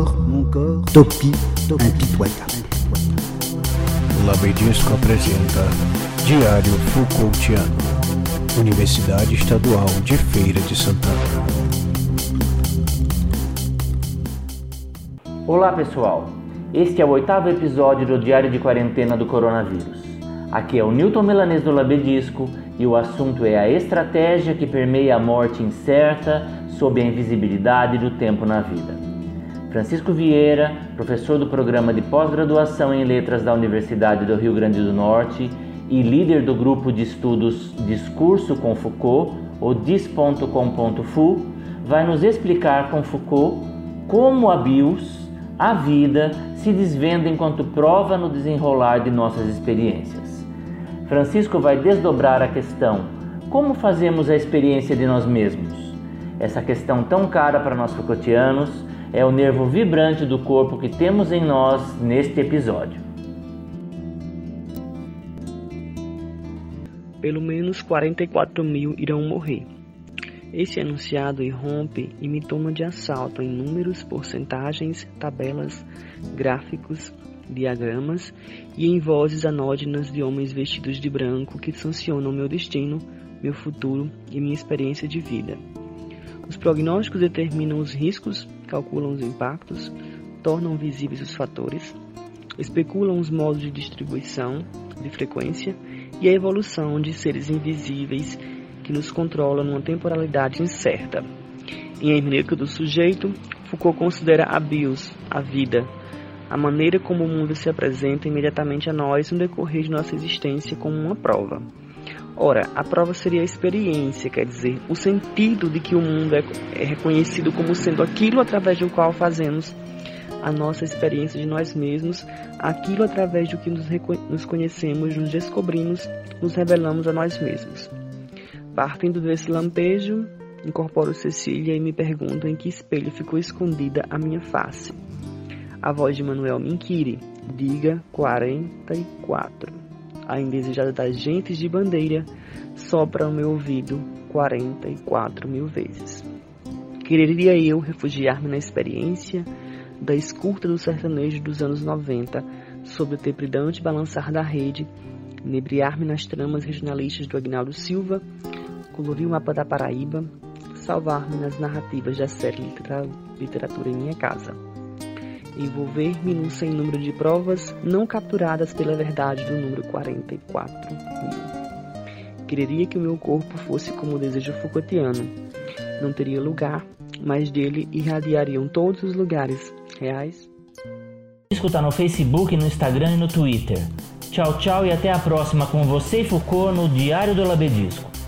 corps, mon corps, Topi, impitoyable. Labedisco apresenta Diário Foucaultiano, Universidade Estadual de Feira de Santana. Olá pessoal, este é o oitavo episódio do Diário de Quarentena do Coronavírus. Aqui é o Newton Melanês do Labedisco e o assunto é a estratégia que permeia a morte incerta sob a invisibilidade do tempo na vida. Francisco Vieira, professor do programa de pós-graduação em letras da Universidade do Rio Grande do Norte e líder do grupo de estudos Discurso com Foucault, ou dis.com.fu, vai nos explicar com Foucault como a bios, a vida, se desvenda enquanto prova no desenrolar de nossas experiências. Francisco vai desdobrar a questão: como fazemos a experiência de nós mesmos? Essa questão tão cara para nós Foucaultianos é o nervo vibrante do corpo que temos em nós neste episódio. Pelo menos 44 mil irão morrer. Esse enunciado irrompe e me toma de assalto em números, porcentagens, tabelas, gráficos, diagramas e em vozes anódinas de homens vestidos de branco que sancionam meu destino, meu futuro e minha experiência de vida. Os prognósticos determinam os riscos, calculam os impactos, tornam visíveis os fatores, especulam os modos de distribuição, de frequência e a evolução de seres invisíveis que nos controlam numa temporalidade incerta. Em hermenêutica do sujeito, Foucault considera a bios, a vida, a maneira como o mundo se apresenta imediatamente a nós no decorrer de nossa existência como uma prova. Ora, a prova seria a experiência, quer dizer, o sentido de que o mundo é, é reconhecido como sendo aquilo através do qual fazemos a nossa experiência de nós mesmos, aquilo através do que nos, nos conhecemos, nos descobrimos, nos revelamos a nós mesmos. Partindo desse lampejo, incorporo Cecília e me pergunto em que espelho ficou escondida a minha face. A voz de Manuel me inquire, diga 44 a indesejada das gentes de bandeira, sopra ao meu ouvido 44 mil vezes. Quereria eu refugiar-me na experiência da escuta do sertanejo dos anos 90, sob o tepridante balançar da rede, inebriar-me nas tramas regionalistas do Agnaldo Silva, colorir o mapa da Paraíba, salvar-me nas narrativas da série Literatura em Minha Casa envolver-me num sem número de provas não capturadas pela verdade do número 44 mil. Quereria que o meu corpo fosse como o desejo Foucaultiano. Não teria lugar, mas dele irradiariam todos os lugares reais. Escutar no Facebook, no Instagram e no Twitter. Tchau, tchau e até a próxima com você e Foucault no Diário do Labedisco.